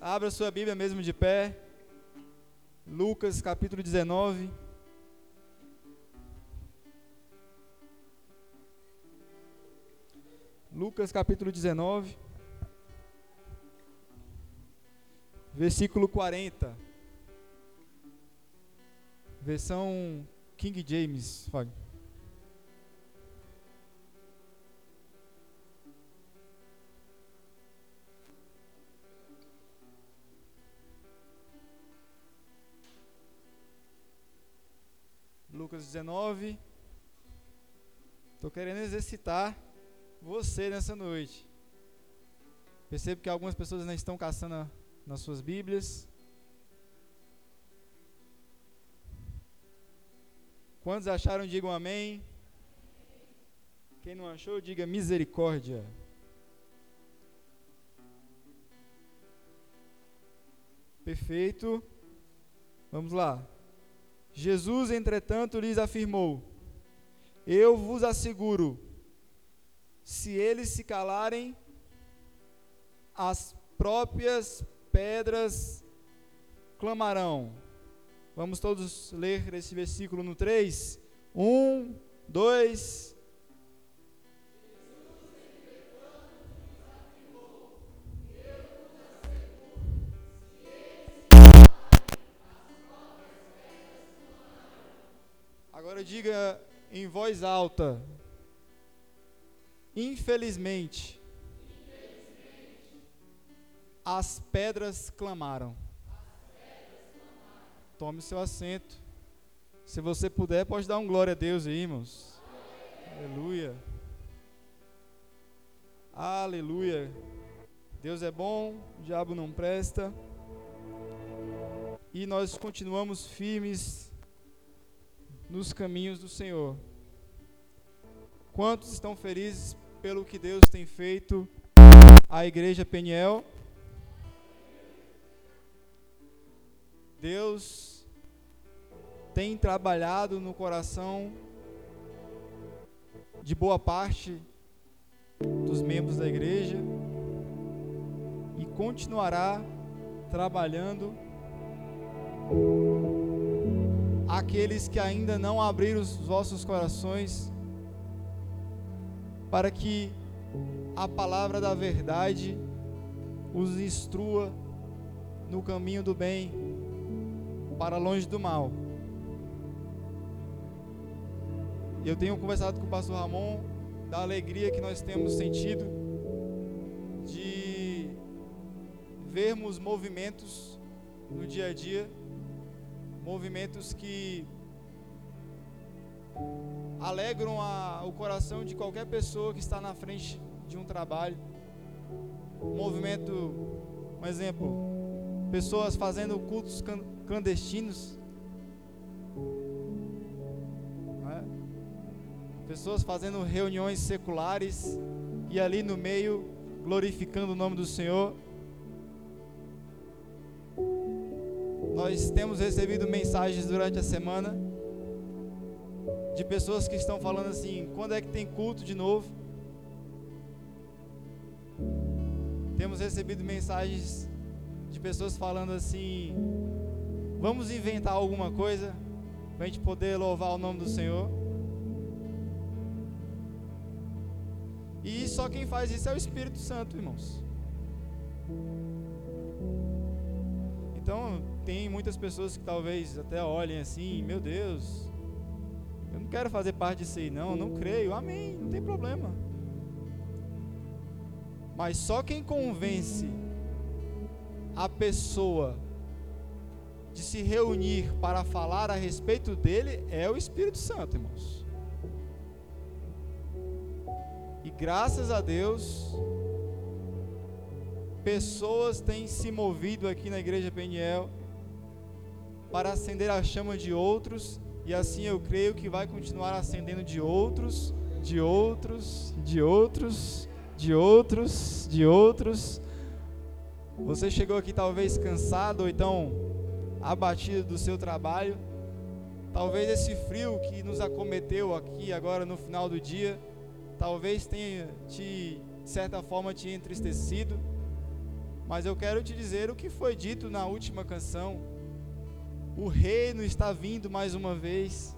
Abra sua Bíblia mesmo de pé. Lucas capítulo 19. Lucas capítulo 19. Versículo 40. Versão King James, Fábio. Lucas 19. Estou querendo exercitar você nessa noite. Percebo que algumas pessoas ainda estão caçando nas suas Bíblias. Quantos acharam, digam amém. Quem não achou, diga misericórdia. Perfeito. Vamos lá. Jesus, entretanto, lhes afirmou: Eu vos asseguro, se eles se calarem, as próprias pedras clamarão. Vamos todos ler esse versículo no 3. 1, 2, diga em voz alta. Infelizmente, Infelizmente as, pedras clamaram. as pedras clamaram. Tome seu assento. Se você puder, pode dar um glória a Deus aí, irmãos. Aleluia. Aleluia. Deus é bom, o diabo não presta. E nós continuamos firmes nos caminhos do Senhor. Quantos estão felizes pelo que Deus tem feito à igreja Peniel? Deus tem trabalhado no coração de boa parte dos membros da igreja e continuará trabalhando aqueles que ainda não abriram os vossos corações, para que a palavra da verdade os instrua no caminho do bem, para longe do mal. Eu tenho conversado com o pastor Ramon da alegria que nós temos sentido de vermos movimentos no dia a dia movimentos que alegram a, o coração de qualquer pessoa que está na frente de um trabalho. Um movimento, um exemplo, pessoas fazendo cultos clandestinos. É? Pessoas fazendo reuniões seculares e ali no meio glorificando o nome do Senhor. Nós temos recebido mensagens durante a semana de pessoas que estão falando assim: quando é que tem culto de novo? Temos recebido mensagens de pessoas falando assim: vamos inventar alguma coisa para a gente poder louvar o nome do Senhor. E só quem faz isso é o Espírito Santo, irmãos. Então, tem muitas pessoas que talvez até olhem assim, meu Deus, eu não quero fazer parte disso aí, não, não creio, amém, não tem problema. Mas só quem convence a pessoa de se reunir para falar a respeito dele é o Espírito Santo, irmãos. E graças a Deus, pessoas têm se movido aqui na igreja Peniel para acender a chama de outros, e assim eu creio que vai continuar acendendo de outros, de outros, de outros, de outros, de outros. Você chegou aqui talvez cansado ou então abatido do seu trabalho. Talvez esse frio que nos acometeu aqui agora no final do dia, talvez tenha te, de certa forma, te entristecido. Mas eu quero te dizer o que foi dito na última canção. O reino está vindo mais uma vez.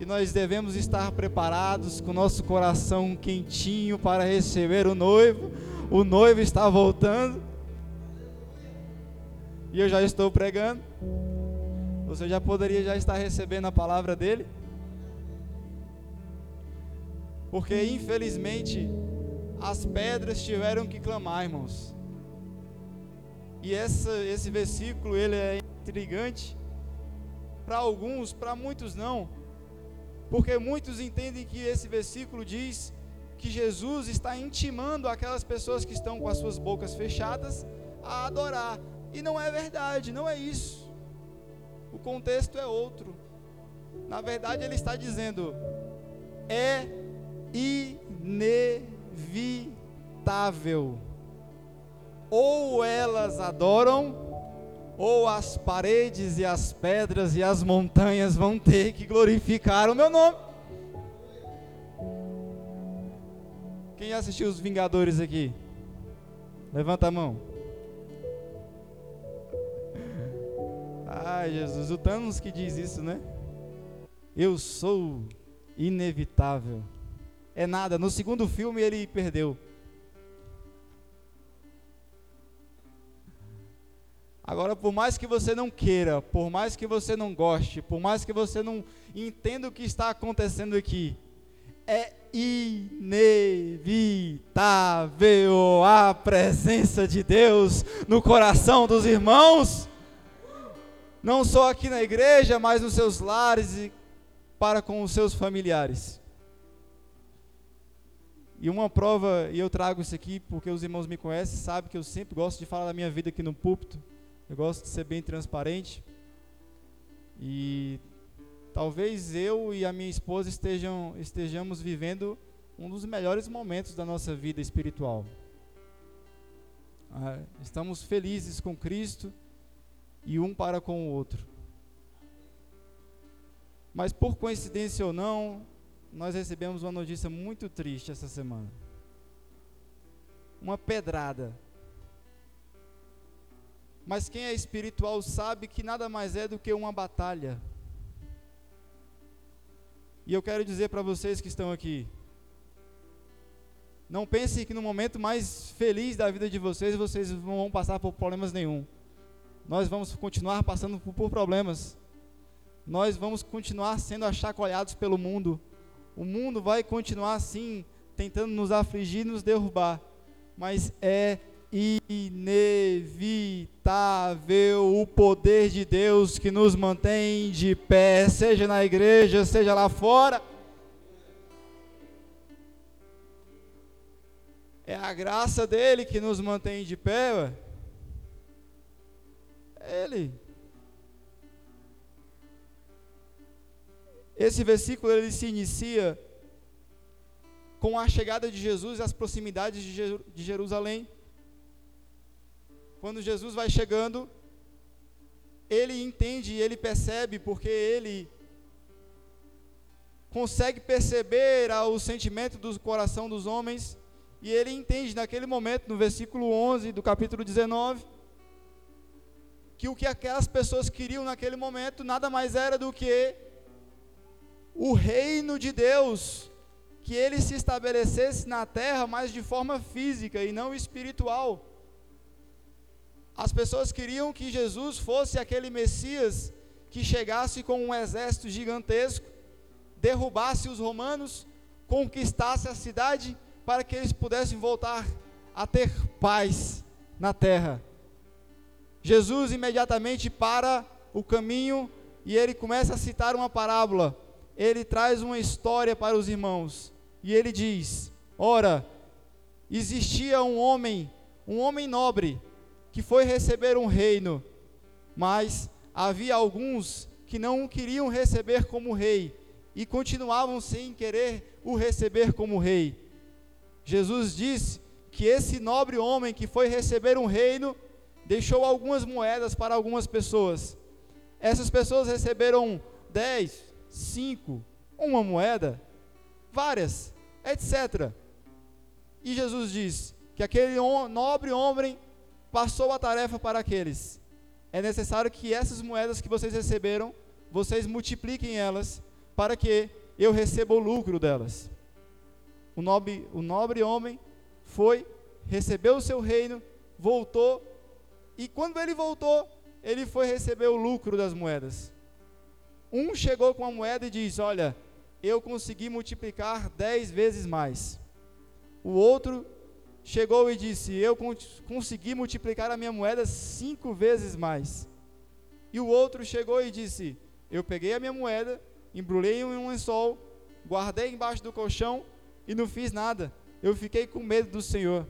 E nós devemos estar preparados com nosso coração quentinho para receber o noivo. O noivo está voltando. E eu já estou pregando. Você já poderia já estar recebendo a palavra dele? Porque infelizmente as pedras tiveram que clamar, irmãos. E essa, esse versículo ele é intrigante para alguns, para muitos não. Porque muitos entendem que esse versículo diz que Jesus está intimando aquelas pessoas que estão com as suas bocas fechadas a adorar. E não é verdade, não é isso. O contexto é outro. Na verdade, ele está dizendo: é inevitável. Ou elas adoram, ou as paredes e as pedras e as montanhas vão ter que glorificar o meu nome. Quem assistiu os Vingadores aqui? Levanta a mão. Ai, Jesus, o Thanos que diz isso, né? Eu sou inevitável é nada. No segundo filme ele perdeu. Agora, por mais que você não queira, por mais que você não goste, por mais que você não entenda o que está acontecendo aqui, é inevitável a presença de Deus no coração dos irmãos, não só aqui na igreja, mas nos seus lares e para com os seus familiares. E uma prova, e eu trago isso aqui porque os irmãos me conhecem, sabem que eu sempre gosto de falar da minha vida aqui no púlpito. Eu gosto de ser bem transparente. E talvez eu e a minha esposa estejam, estejamos vivendo um dos melhores momentos da nossa vida espiritual. Ah, estamos felizes com Cristo e um para com o outro. Mas por coincidência ou não, nós recebemos uma notícia muito triste essa semana. Uma pedrada. Mas quem é espiritual sabe que nada mais é do que uma batalha. E eu quero dizer para vocês que estão aqui: não pensem que no momento mais feliz da vida de vocês, vocês não vão passar por problemas nenhum. Nós vamos continuar passando por, problemas. Nós vamos continuar sendo achacoalhados pelo mundo o mundo vai continuar assim, tentando nos afligir, nos derrubar, mas é inevitável o poder de Deus que nos mantém de pé, seja na igreja, seja lá fora. É a graça dele que nos mantém de pé, ué. É ele. Esse versículo ele se inicia com a chegada de Jesus e as proximidades de Jerusalém. Quando Jesus vai chegando, ele entende e ele percebe, porque ele consegue perceber o sentimento do coração dos homens, e ele entende naquele momento, no versículo 11 do capítulo 19, que o que aquelas pessoas queriam naquele momento nada mais era do que o reino de Deus, que ele se estabelecesse na terra, mas de forma física e não espiritual. As pessoas queriam que Jesus fosse aquele Messias que chegasse com um exército gigantesco, derrubasse os romanos, conquistasse a cidade para que eles pudessem voltar a ter paz na terra. Jesus imediatamente para o caminho e ele começa a citar uma parábola ele traz uma história para os irmãos. E ele diz: Ora, existia um homem, um homem nobre, que foi receber um reino, mas havia alguns que não o queriam receber como rei e continuavam sem querer o receber como rei. Jesus disse que esse nobre homem que foi receber um reino deixou algumas moedas para algumas pessoas. Essas pessoas receberam dez, cinco, uma moeda, várias, etc. E Jesus diz que aquele nobre homem passou a tarefa para aqueles. É necessário que essas moedas que vocês receberam, vocês multipliquem elas, para que eu receba o lucro delas. O nobre, o nobre homem foi, recebeu o seu reino, voltou, e quando ele voltou, ele foi receber o lucro das moedas. Um chegou com a moeda e diz: Olha, eu consegui multiplicar dez vezes mais. O outro chegou e disse: Eu consegui multiplicar a minha moeda cinco vezes mais. E o outro chegou e disse: Eu peguei a minha moeda, embrulhei em um lençol, guardei embaixo do colchão e não fiz nada. Eu fiquei com medo do Senhor.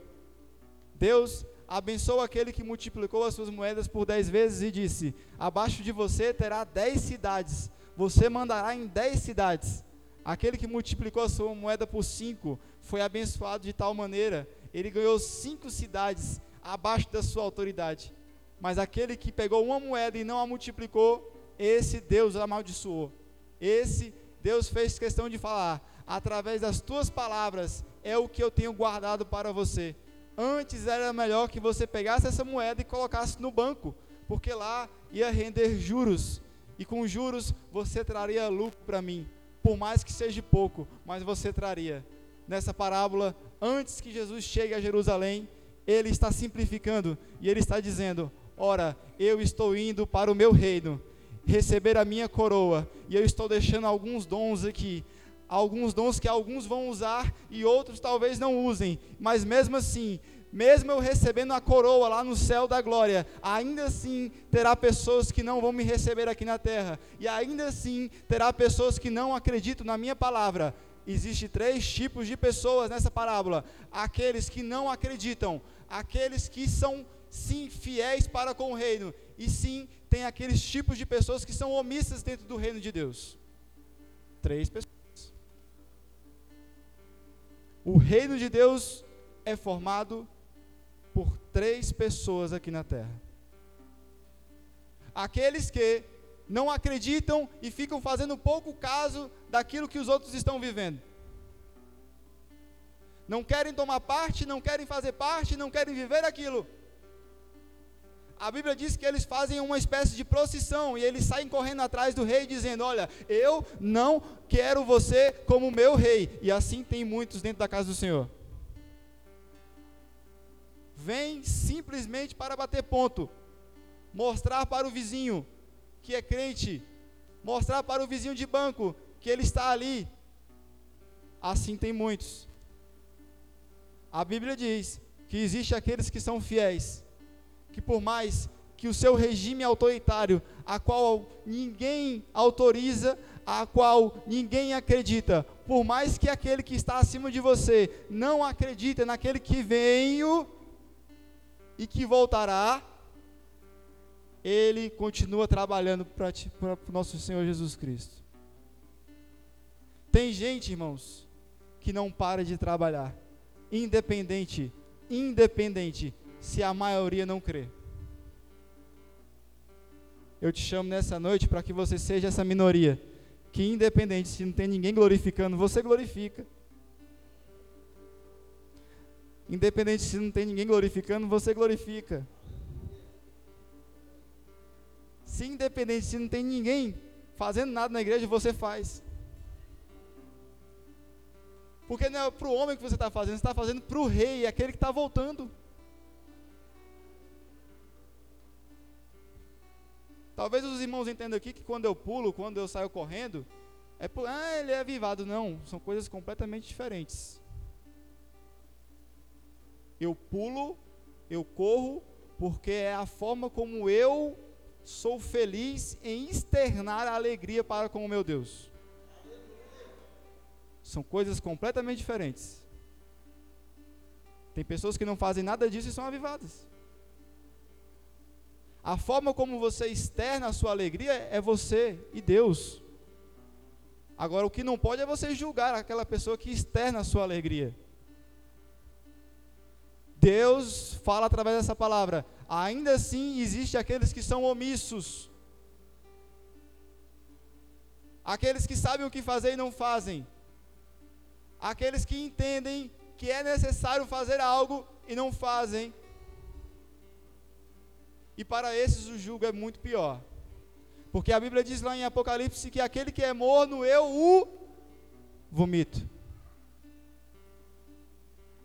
Deus abençoa aquele que multiplicou as suas moedas por dez vezes e disse: Abaixo de você terá dez cidades, você mandará em dez cidades. Aquele que multiplicou a sua moeda por cinco foi abençoado de tal maneira, ele ganhou cinco cidades abaixo da sua autoridade. Mas aquele que pegou uma moeda e não a multiplicou, esse Deus amaldiçoou. Esse Deus fez questão de falar: através das tuas palavras é o que eu tenho guardado para você. Antes era melhor que você pegasse essa moeda e colocasse no banco, porque lá ia render juros, e com juros você traria lucro para mim, por mais que seja pouco, mas você traria. Nessa parábola, antes que Jesus chegue a Jerusalém, ele está simplificando e ele está dizendo: Ora, eu estou indo para o meu reino, receber a minha coroa, e eu estou deixando alguns dons aqui alguns dons que alguns vão usar e outros talvez não usem, mas mesmo assim, mesmo eu recebendo a coroa lá no céu da glória, ainda assim terá pessoas que não vão me receber aqui na terra, e ainda assim terá pessoas que não acreditam na minha palavra. Existem três tipos de pessoas nessa parábola: aqueles que não acreditam, aqueles que são sim fiéis para com o reino, e sim tem aqueles tipos de pessoas que são omissas dentro do reino de Deus. Três pessoas. O reino de Deus é formado por três pessoas aqui na terra. Aqueles que não acreditam e ficam fazendo pouco caso daquilo que os outros estão vivendo. Não querem tomar parte, não querem fazer parte, não querem viver aquilo. A Bíblia diz que eles fazem uma espécie de procissão e eles saem correndo atrás do rei, dizendo: Olha, eu não quero você como meu rei. E assim tem muitos dentro da casa do Senhor. Vem simplesmente para bater ponto, mostrar para o vizinho que é crente, mostrar para o vizinho de banco que ele está ali. Assim tem muitos. A Bíblia diz que existe aqueles que são fiéis que por mais que o seu regime autoritário, a qual ninguém autoriza, a qual ninguém acredita, por mais que aquele que está acima de você não acredita naquele que veio e que voltará, ele continua trabalhando para o nosso Senhor Jesus Cristo. Tem gente, irmãos, que não para de trabalhar, independente, independente se a maioria não crê. Eu te chamo nessa noite para que você seja essa minoria, que independente se não tem ninguém glorificando, você glorifica. Independente se não tem ninguém glorificando, você glorifica. Se independente se não tem ninguém fazendo nada na igreja, você faz. Porque não é para o homem que você está fazendo, você está fazendo para o rei, aquele que está voltando. Talvez os irmãos entendam aqui que quando eu pulo, quando eu saio correndo, é por, ah, ele é avivado. Não, são coisas completamente diferentes. Eu pulo, eu corro, porque é a forma como eu sou feliz em externar a alegria para com o meu Deus. São coisas completamente diferentes. Tem pessoas que não fazem nada disso e são avivadas. A forma como você externa a sua alegria é você e Deus. Agora, o que não pode é você julgar aquela pessoa que externa a sua alegria. Deus fala através dessa palavra. Ainda assim, existe aqueles que são omissos. Aqueles que sabem o que fazer e não fazem. Aqueles que entendem que é necessário fazer algo e não fazem. E para esses o jugo é muito pior. Porque a Bíblia diz lá em Apocalipse que aquele que é morno, eu o vomito.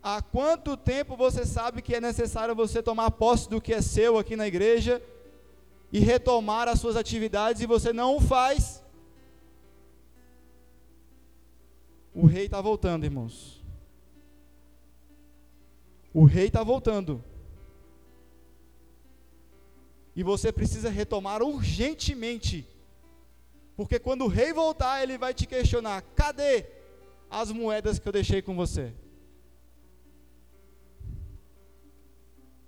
Há quanto tempo você sabe que é necessário você tomar posse do que é seu aqui na igreja e retomar as suas atividades e você não o faz? O rei está voltando, irmãos. O rei está voltando. E você precisa retomar urgentemente. Porque quando o rei voltar, ele vai te questionar: cadê as moedas que eu deixei com você?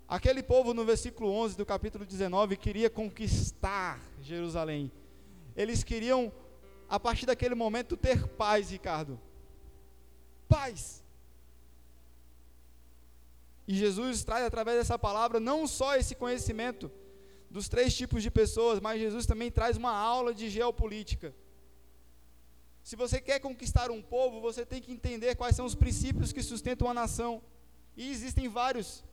Aquele povo no versículo 11 do capítulo 19 queria conquistar Jerusalém. Eles queriam, a partir daquele momento, ter paz, Ricardo. Paz. E Jesus traz através dessa palavra não só esse conhecimento dos três tipos de pessoas, mas Jesus também traz uma aula de geopolítica. Se você quer conquistar um povo, você tem que entender quais são os princípios que sustentam a nação. E existem vários.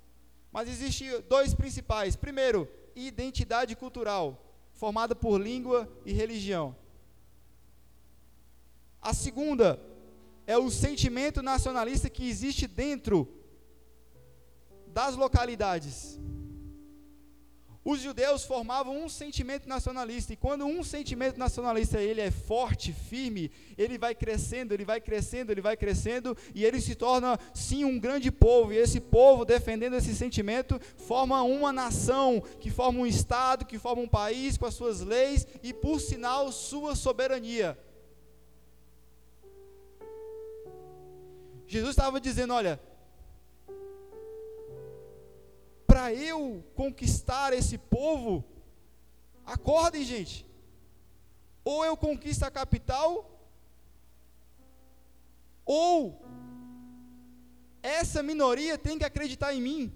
Mas existem dois principais. Primeiro, identidade cultural, formada por língua e religião. A segunda é o sentimento nacionalista que existe dentro das localidades. Os judeus formavam um sentimento nacionalista, e quando um sentimento nacionalista ele é forte, firme, ele vai crescendo, ele vai crescendo, ele vai crescendo, e ele se torna sim um grande povo, e esse povo, defendendo esse sentimento, forma uma nação, que forma um estado, que forma um país com as suas leis e, por sinal, sua soberania. Jesus estava dizendo: olha, para eu conquistar esse povo, acordem, gente. Ou eu conquisto a capital, ou essa minoria tem que acreditar em mim.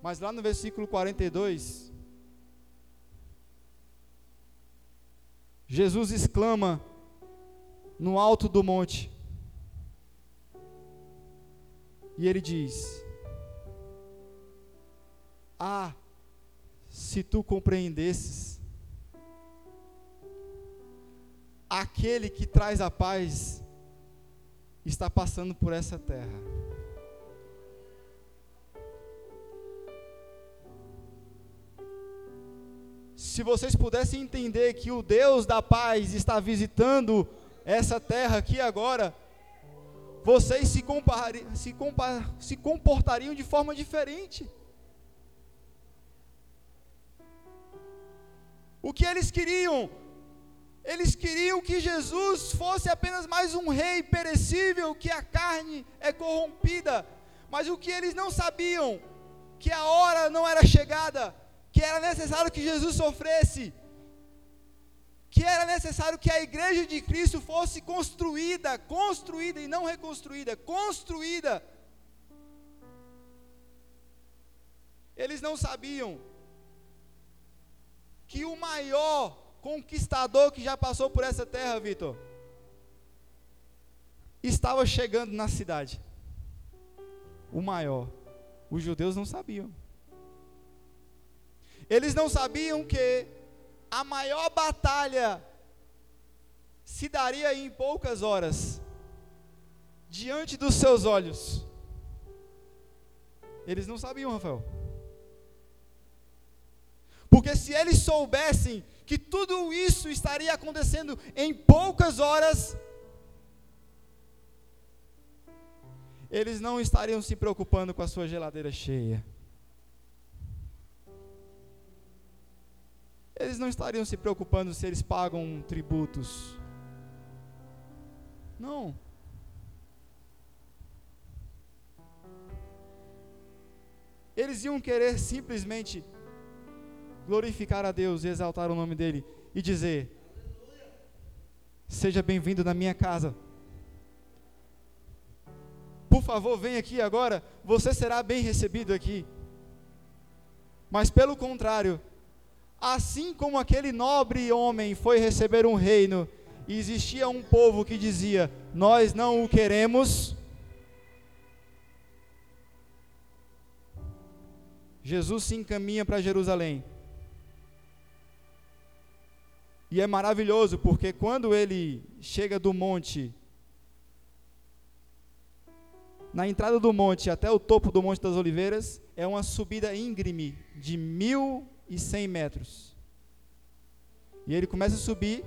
Mas lá no versículo 42, Jesus exclama no alto do monte. E ele diz: Ah, se tu compreendesses, aquele que traz a paz está passando por essa terra. Se vocês pudessem entender que o Deus da paz está visitando essa terra aqui agora, vocês se, se, compar, se comportariam de forma diferente. O que eles queriam? Eles queriam que Jesus fosse apenas mais um rei perecível, que a carne é corrompida. Mas o que eles não sabiam? Que a hora não era chegada, que era necessário que Jesus sofresse que era necessário que a igreja de Cristo fosse construída, construída e não reconstruída, construída. Eles não sabiam que o maior conquistador que já passou por essa terra, Vitor, estava chegando na cidade. O maior. Os judeus não sabiam. Eles não sabiam que a maior batalha se daria em poucas horas, diante dos seus olhos. Eles não sabiam, Rafael. Porque se eles soubessem que tudo isso estaria acontecendo em poucas horas, eles não estariam se preocupando com a sua geladeira cheia. Eles não estariam se preocupando se eles pagam tributos. Não. Eles iam querer simplesmente glorificar a Deus exaltar o nome dEle e dizer: Seja bem-vindo na minha casa. Por favor, venha aqui agora, você será bem recebido aqui. Mas pelo contrário, Assim como aquele nobre homem foi receber um reino, e existia um povo que dizia: nós não o queremos. Jesus se encaminha para Jerusalém. E é maravilhoso porque quando ele chega do monte, na entrada do monte até o topo do Monte das Oliveiras, é uma subida íngreme de 1.100 metros. E ele começa a subir,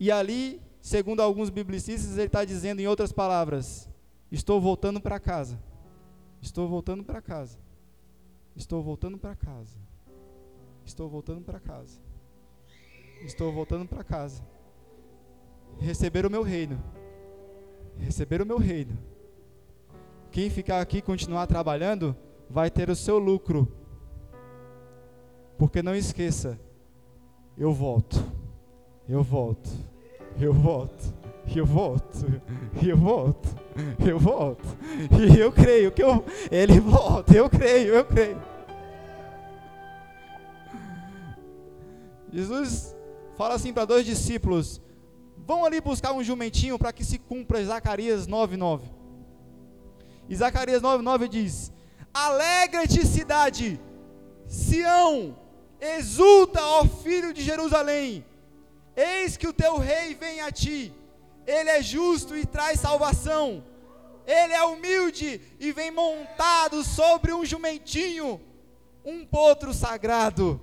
e ali, segundo alguns biblicistas, ele está dizendo em outras palavras: Estou voltando para casa. Estou voltando para casa. Estou voltando para casa. Estou voltando para casa. Estou voltando para casa. Receber o meu reino. Receber o meu reino. Quem ficar aqui e continuar trabalhando vai ter o seu lucro. Porque não esqueça, eu volto. Eu volto. Eu volto. Eu volto. Eu volto. Eu volto. E eu creio que eu, ele volta. Eu creio, eu creio. Jesus fala assim para dois discípulos: vão ali buscar um jumentinho para que se cumpra Zacarias 9:9. E Zacarias 9:9 diz: Alegra-te, cidade, Sião, exulta, ó filho de Jerusalém. Eis que o teu rei vem a ti. Ele é justo e traz salvação. Ele é humilde e vem montado sobre um jumentinho, um potro sagrado.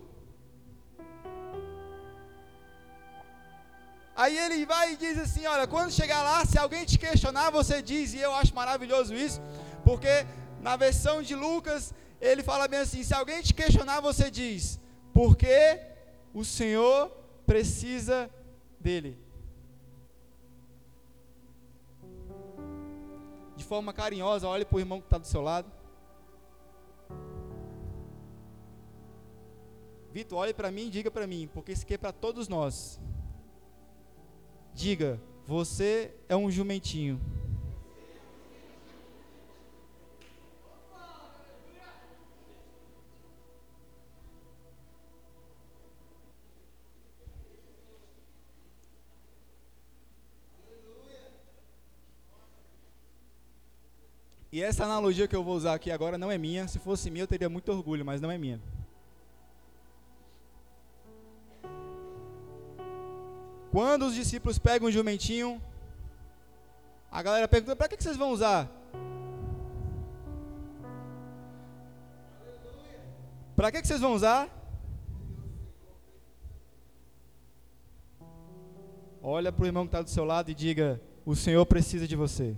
Aí ele vai e diz assim: Olha, quando chegar lá, se alguém te questionar, você diz, e eu acho maravilhoso isso, porque na versão de Lucas, ele fala bem assim: Se alguém te questionar, você diz, porque o Senhor precisa dele. De forma carinhosa, olhe para o irmão que está do seu lado. Vitor, olhe para mim e diga para mim, porque isso aqui é para todos nós. Diga: Você é um jumentinho. E essa analogia que eu vou usar aqui agora não é minha. Se fosse minha, eu teria muito orgulho, mas não é minha. Quando os discípulos pegam um jumentinho, a galera pergunta: para que, vocês vão usar? Para que vocês vão usar? Olha para o irmão que está do seu lado e diga: O Senhor precisa de você.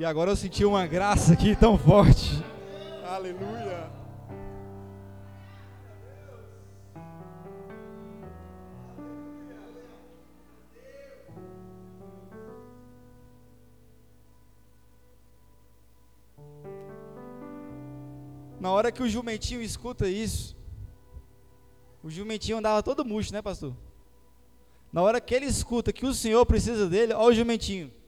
E agora eu senti uma graça aqui tão forte. Aleluia. Na hora que o jumentinho escuta isso, o jumentinho andava todo murcho, né, pastor? Na hora que ele escuta que o Senhor precisa dele, olha o jumentinho.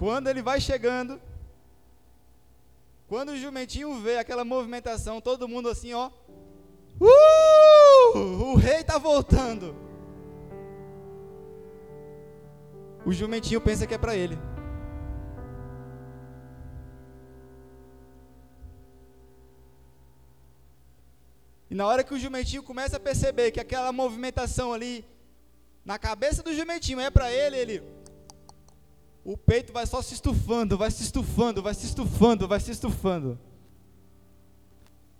Quando ele vai chegando, quando o jumentinho vê aquela movimentação, todo mundo assim, ó, Uh! O rei está voltando. O jumentinho pensa que é para ele. E na hora que o jumentinho começa a perceber que aquela movimentação ali na cabeça do jumentinho é para ele, ele o peito vai só se estufando, vai se estufando, vai se estufando, vai se estufando.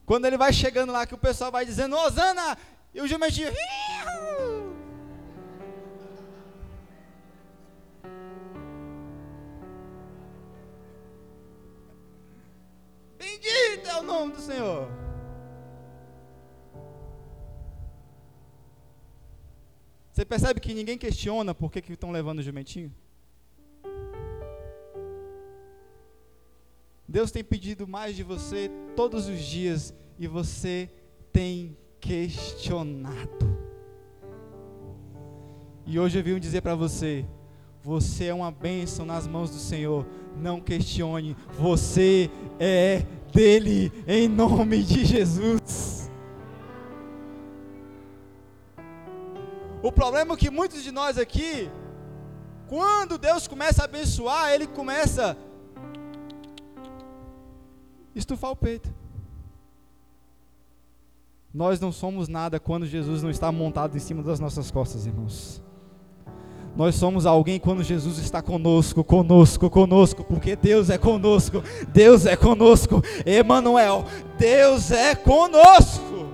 Quando ele vai chegando lá, que o pessoal vai dizendo, Osana, e o jumentinho. Bendito é o nome do Senhor. Você percebe que ninguém questiona por que estão levando o jumentinho? Deus tem pedido mais de você todos os dias e você tem questionado. E hoje eu vim dizer para você: Você é uma bênção nas mãos do Senhor. Não questione. Você é dele, em nome de Jesus. O problema é que muitos de nós aqui, quando Deus começa a abençoar, Ele começa a estufar o peito. Nós não somos nada quando Jesus não está montado em cima das nossas costas, irmãos. Nós somos alguém quando Jesus está conosco, conosco, conosco, porque Deus é conosco, Deus é conosco, Emanuel, Deus é conosco.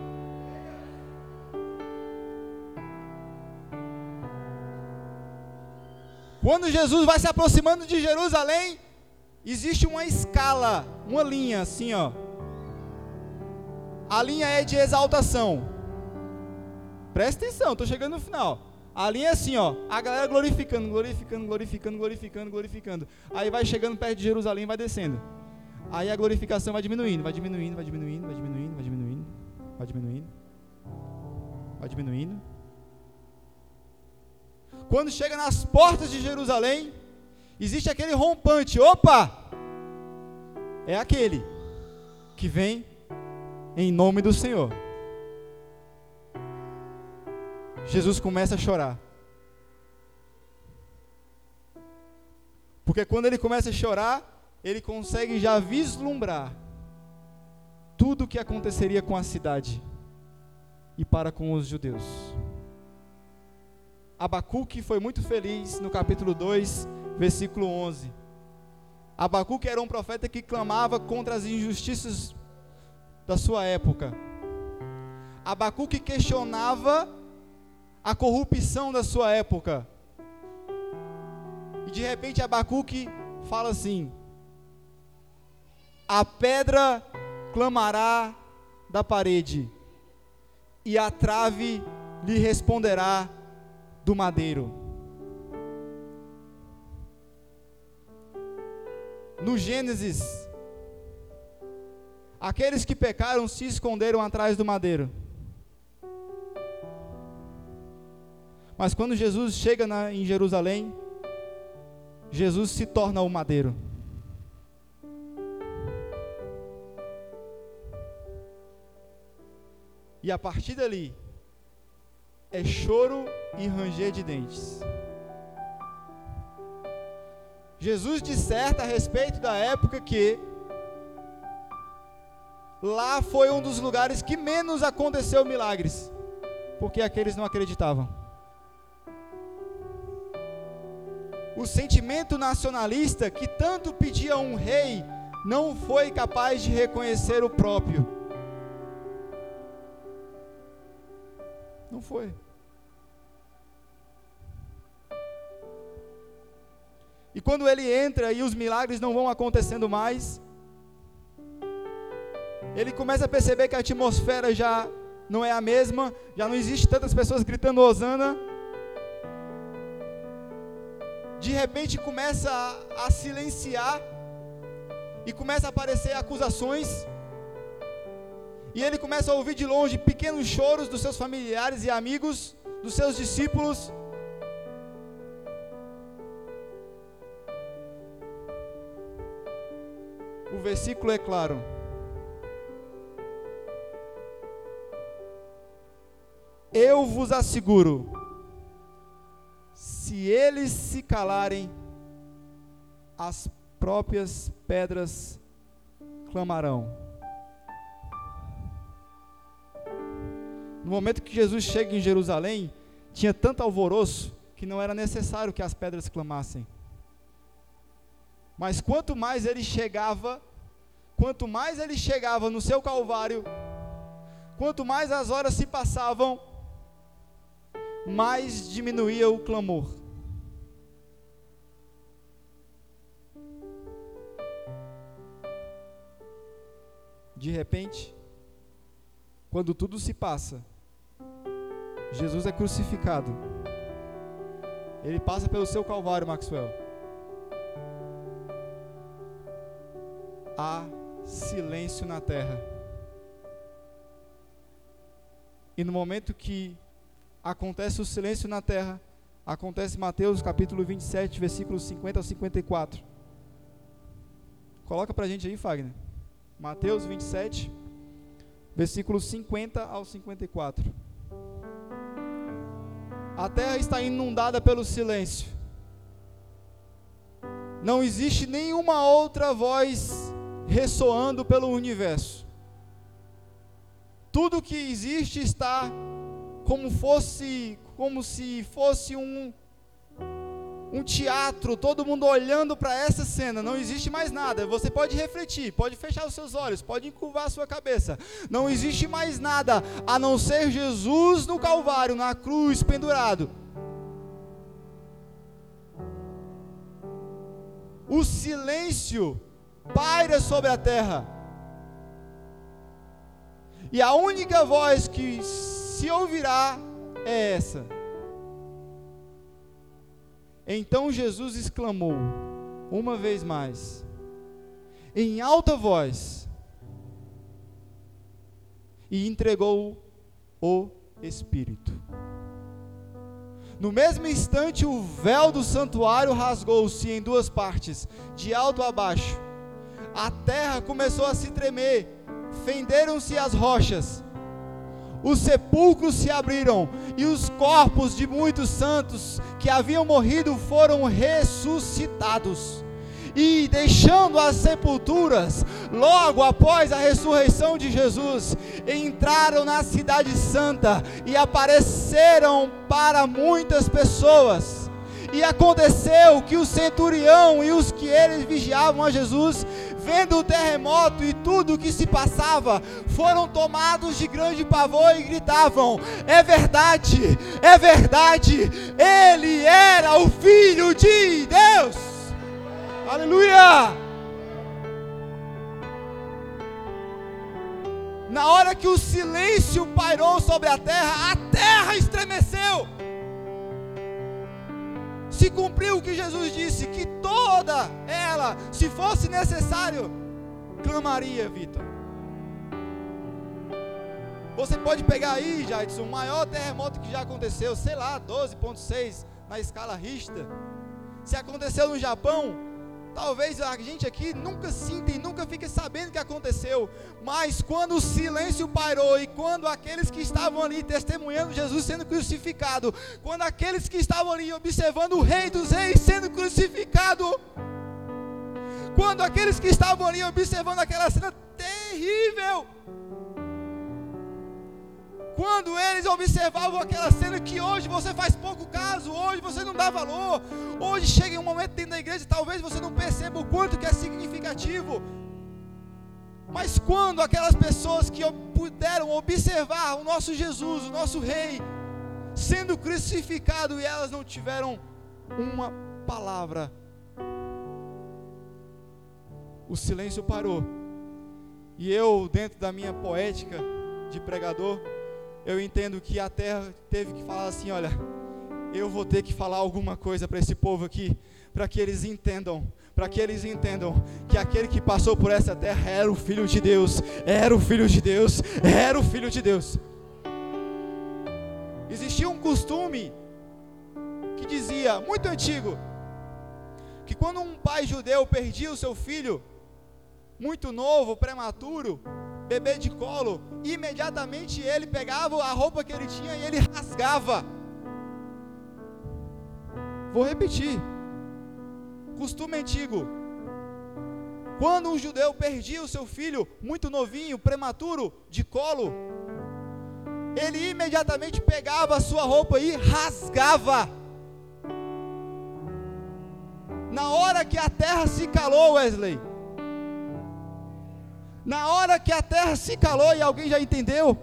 Quando Jesus vai se aproximando de Jerusalém, existe uma escala, uma linha assim, ó. A linha é de exaltação. Presta atenção, estou chegando no final. A linha é assim, ó, a galera glorificando, glorificando, glorificando, glorificando, glorificando. Aí vai chegando perto de Jerusalém vai descendo. Aí a glorificação vai diminuindo, vai diminuindo, vai diminuindo, vai diminuindo, vai diminuindo, vai diminuindo. Vai diminuindo. Quando chega nas portas de Jerusalém, existe aquele rompante. Opa! É aquele que vem em nome do Senhor. Jesus começa a chorar. Porque quando ele começa a chorar, ele consegue já vislumbrar tudo o que aconteceria com a cidade e para com os judeus. Abacuque foi muito feliz no capítulo 2, versículo 11. Abacuque era um profeta que clamava contra as injustiças da sua época. Abacuque questionava a corrupção da sua época. E de repente Abacuque fala assim: A pedra clamará da parede, e a trave lhe responderá do madeiro. No Gênesis, aqueles que pecaram se esconderam atrás do madeiro. Mas quando Jesus chega na, em Jerusalém, Jesus se torna o madeiro. E a partir dali, é choro e ranger de dentes. Jesus disserta a respeito da época que lá foi um dos lugares que menos aconteceu milagres, porque aqueles não acreditavam. o sentimento nacionalista que tanto pedia um rei não foi capaz de reconhecer o próprio. Não foi. E quando ele entra e os milagres não vão acontecendo mais, ele começa a perceber que a atmosfera já não é a mesma, já não existe tantas pessoas gritando Osana de repente começa a, a silenciar e começa a aparecer acusações. E ele começa a ouvir de longe pequenos choros dos seus familiares e amigos, dos seus discípulos. O versículo é claro. Eu vos asseguro se eles se calarem, as próprias pedras clamarão. No momento que Jesus chega em Jerusalém, tinha tanto alvoroço que não era necessário que as pedras clamassem. Mas quanto mais ele chegava, quanto mais ele chegava no seu Calvário, quanto mais as horas se passavam, mais diminuía o clamor. De repente, quando tudo se passa, Jesus é crucificado. Ele passa pelo seu calvário, Maxwell. Há silêncio na terra. E no momento que acontece o silêncio na terra, acontece Mateus capítulo 27, versículos 50 a 54. Coloca pra gente aí, Fagner. Mateus 27, versículos 50 ao 54. A terra está inundada pelo silêncio. Não existe nenhuma outra voz ressoando pelo universo. Tudo que existe está como fosse como se fosse um um teatro, todo mundo olhando para essa cena, não existe mais nada. Você pode refletir, pode fechar os seus olhos, pode encurvar a sua cabeça. Não existe mais nada a não ser Jesus no Calvário, na cruz, pendurado. O silêncio paira sobre a terra. E a única voz que se ouvirá é essa. Então Jesus exclamou, uma vez mais, em alta voz, e entregou o Espírito. No mesmo instante, o véu do santuário rasgou-se em duas partes, de alto a baixo. A terra começou a se tremer, fenderam-se as rochas os sepulcros se abriram e os corpos de muitos santos que haviam morrido foram ressuscitados. E deixando as sepulturas, logo após a ressurreição de Jesus, entraram na Cidade Santa e apareceram para muitas pessoas. E aconteceu que o centurião e os que eles vigiavam a Jesus vendo o terremoto e tudo o que se passava, foram tomados de grande pavor e gritavam: É verdade, é verdade, ele era o Filho de Deus. Aleluia! Na hora que o silêncio pairou sobre a terra, a terra estremeceu se cumpriu o que Jesus disse, que toda ela, se fosse necessário, clamaria, Vitor. Você pode pegar aí, Jadson, o maior terremoto que já aconteceu, sei lá, 12.6 na escala Richter. Se aconteceu no Japão, Talvez a gente aqui nunca sinta e nunca fique sabendo o que aconteceu, mas quando o silêncio parou e quando aqueles que estavam ali testemunhando Jesus sendo crucificado, quando aqueles que estavam ali observando o Rei dos Reis sendo crucificado, quando aqueles que estavam ali observando aquela cena terrível, quando eles observavam aquela cena que hoje você faz pouco caso, hoje você não dá valor, hoje chega um momento dentro da igreja, talvez você não perceba o quanto que é significativo. Mas quando aquelas pessoas que puderam observar o nosso Jesus, o nosso Rei, sendo crucificado e elas não tiveram uma palavra, o silêncio parou. E eu, dentro da minha poética de pregador, eu entendo que a terra teve que falar assim: olha, eu vou ter que falar alguma coisa para esse povo aqui, para que eles entendam, para que eles entendam que aquele que passou por essa terra era o Filho de Deus, era o Filho de Deus, era o Filho de Deus. Existia um costume que dizia, muito antigo, que quando um pai judeu perdia o seu filho, muito novo, prematuro, bebê de colo, imediatamente ele pegava a roupa que ele tinha e ele rasgava. Vou repetir. Costume antigo. Quando um judeu perdia o seu filho muito novinho, prematuro, de colo, ele imediatamente pegava a sua roupa e rasgava. Na hora que a terra se calou, Wesley, na hora que a terra se calou, e alguém já entendeu?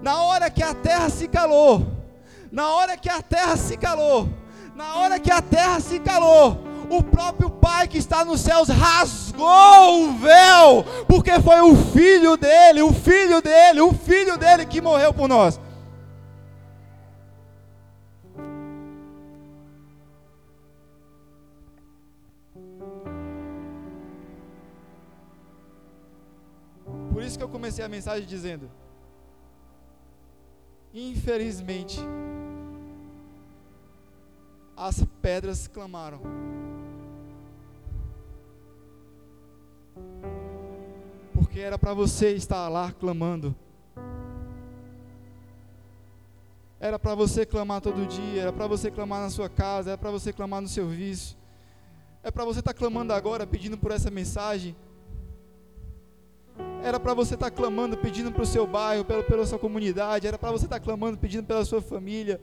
Na hora que a terra se calou, na hora que a terra se calou, na hora que a terra se calou, o próprio Pai que está nos céus rasgou o véu, porque foi o filho dele, o filho dele, o filho dele que morreu por nós. Isso que eu comecei a mensagem dizendo: Infelizmente, as pedras clamaram. Porque era para você estar lá clamando. Era para você clamar todo dia, era para você clamar na sua casa, era para você clamar no seu vício. É para você estar tá clamando agora, pedindo por essa mensagem. Era para você estar tá clamando, pedindo para o seu bairro, pela, pela sua comunidade. Era para você estar tá clamando, pedindo pela sua família.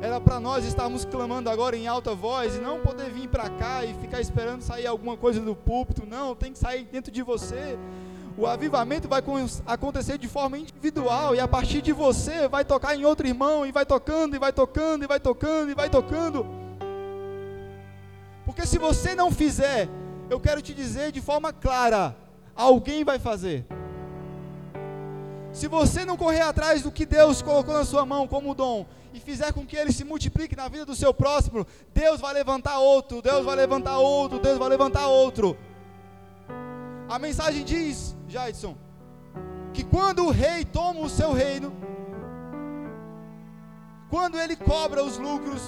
Era para nós estarmos clamando agora em alta voz e não poder vir para cá e ficar esperando sair alguma coisa do púlpito. Não, tem que sair dentro de você. O avivamento vai acontecer de forma individual e a partir de você vai tocar em outro irmão e vai tocando e vai tocando e vai tocando e vai tocando. Porque se você não fizer, eu quero te dizer de forma clara, alguém vai fazer. Se você não correr atrás do que Deus colocou na sua mão como dom e fizer com que ele se multiplique na vida do seu próximo, Deus vai levantar outro, Deus vai levantar outro, Deus vai levantar outro. A mensagem diz, Jaidson, que quando o rei toma o seu reino, quando ele cobra os lucros,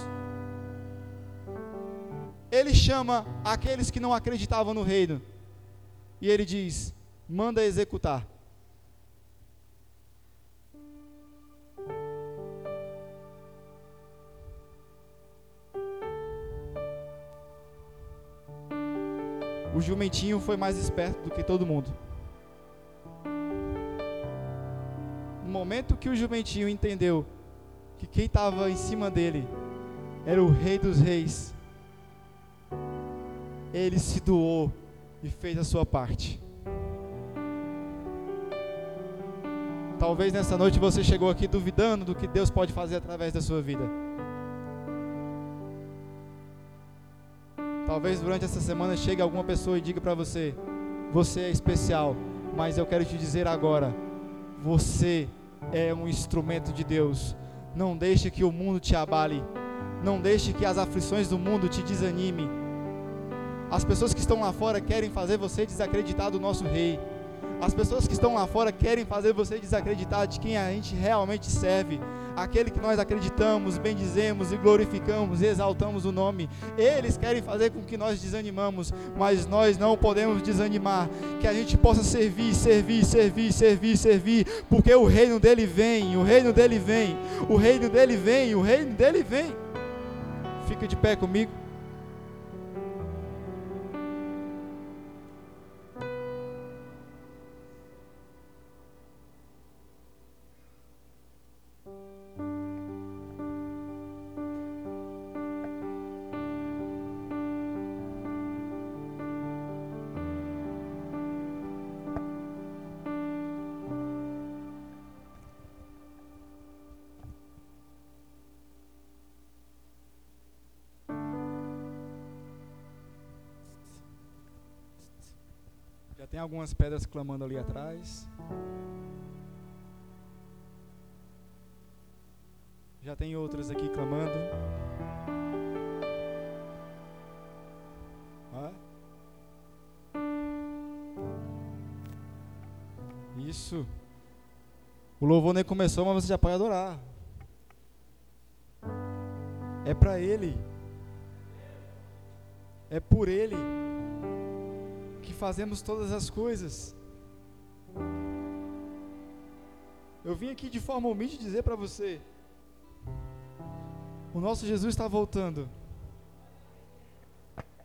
ele chama aqueles que não acreditavam no reino e ele diz: manda executar. o jumentinho foi mais esperto do que todo mundo. No momento que o jumentinho entendeu que quem estava em cima dele era o rei dos reis, ele se doou e fez a sua parte. Talvez nessa noite você chegou aqui duvidando do que Deus pode fazer através da sua vida. Talvez durante essa semana chegue alguma pessoa e diga para você: você é especial, mas eu quero te dizer agora, você é um instrumento de Deus. Não deixe que o mundo te abale. Não deixe que as aflições do mundo te desanime. As pessoas que estão lá fora querem fazer você desacreditar do nosso rei. As pessoas que estão lá fora querem fazer você desacreditar de quem a gente realmente serve aquele que nós acreditamos, bendizemos e glorificamos e exaltamos o nome. Eles querem fazer com que nós desanimamos, mas nós não podemos desanimar. Que a gente possa servir, servir, servir, servir, servir, porque o reino dele vem, o reino dele vem, o reino dele vem, o reino dele vem. Fica de pé comigo. Algumas pedras clamando ali atrás. Já tem outras aqui clamando. Isso. O louvor nem começou, mas você já pode adorar. É para Ele. É por Ele fazemos todas as coisas. Eu vim aqui de forma humilde dizer para você: o nosso Jesus está voltando.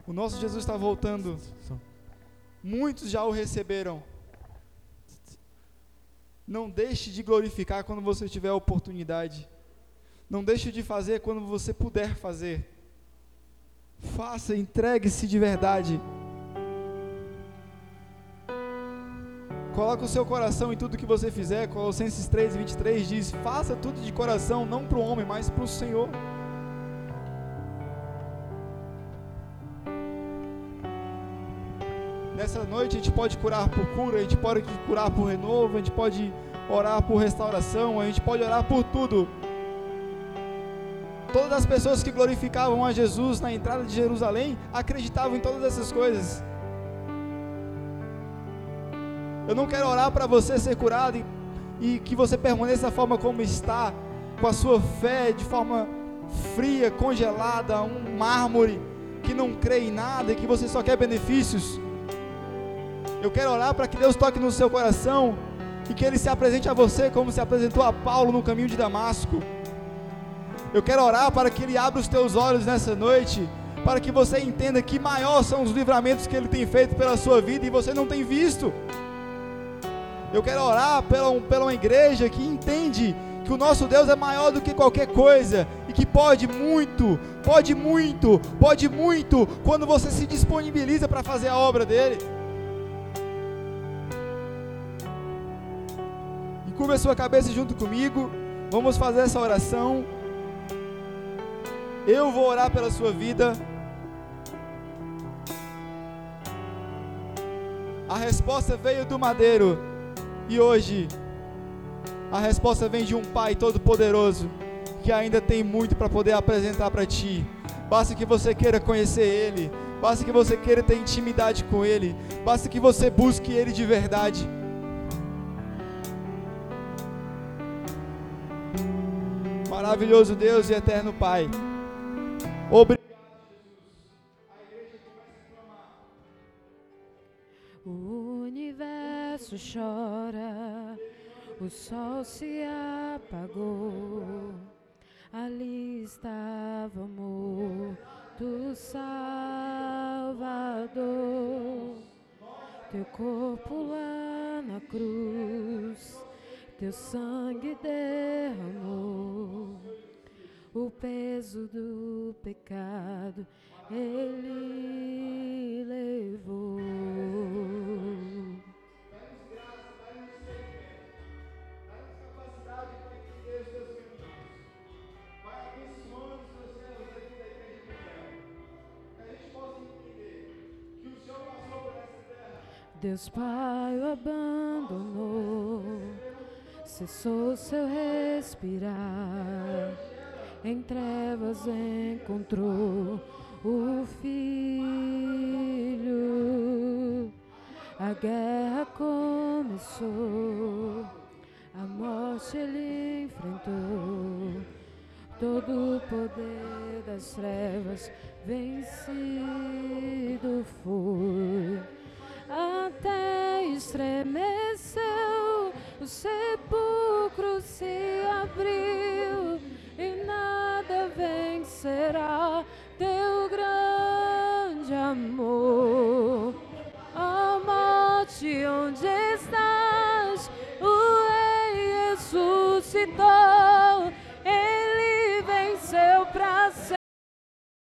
O nosso Jesus está voltando. Muitos já o receberam. Não deixe de glorificar quando você tiver a oportunidade. Não deixe de fazer quando você puder fazer. Faça, entregue-se de verdade. Coloca o seu coração em tudo que você fizer. Colossenses 3, 23 diz: Faça tudo de coração, não para o homem, mas para o Senhor. Nessa noite a gente pode curar por cura, a gente pode curar por renovo, a gente pode orar por restauração, a gente pode orar por tudo. Todas as pessoas que glorificavam a Jesus na entrada de Jerusalém acreditavam em todas essas coisas. Eu não quero orar para você ser curado e, e que você permaneça da forma como está. com a sua fé de forma fria, congelada, um mármore que não crê em nada e que você só quer benefícios. Eu quero orar para que Deus toque no seu coração e que Ele se apresente a você como se apresentou a Paulo no caminho de Damasco. Eu quero orar para que Ele abra os teus olhos nessa noite, para que você entenda que maior são os livramentos que Ele tem feito pela sua vida e você não tem visto. Eu quero orar pela, pela uma igreja que entende que o nosso Deus é maior do que qualquer coisa e que pode muito, pode muito, pode muito quando você se disponibiliza para fazer a obra dele. Curva a sua cabeça junto comigo. Vamos fazer essa oração. Eu vou orar pela sua vida. A resposta veio do madeiro. E hoje, a resposta vem de um Pai Todo-Poderoso que ainda tem muito para poder apresentar para ti. Basta que você queira conhecer Ele. Basta que você queira ter intimidade com Ele. Basta que você busque Ele de verdade. Maravilhoso Deus e eterno Pai. Obrigado, universo chora, o sol se apagou. Ali estava o morto Salvador. Teu corpo lá na cruz teu sangue derramou o peso do pecado, ele levou. Deus Pai o abandonou cessou seu respirar, em trevas encontrou o filho. A guerra começou, a morte ele enfrentou. Todo o poder das trevas vencido foi, até estremeceu, o sepulcro se abriu e nada vencerá teu grande amor. A morte, onde estás? O Rei ressuscitou.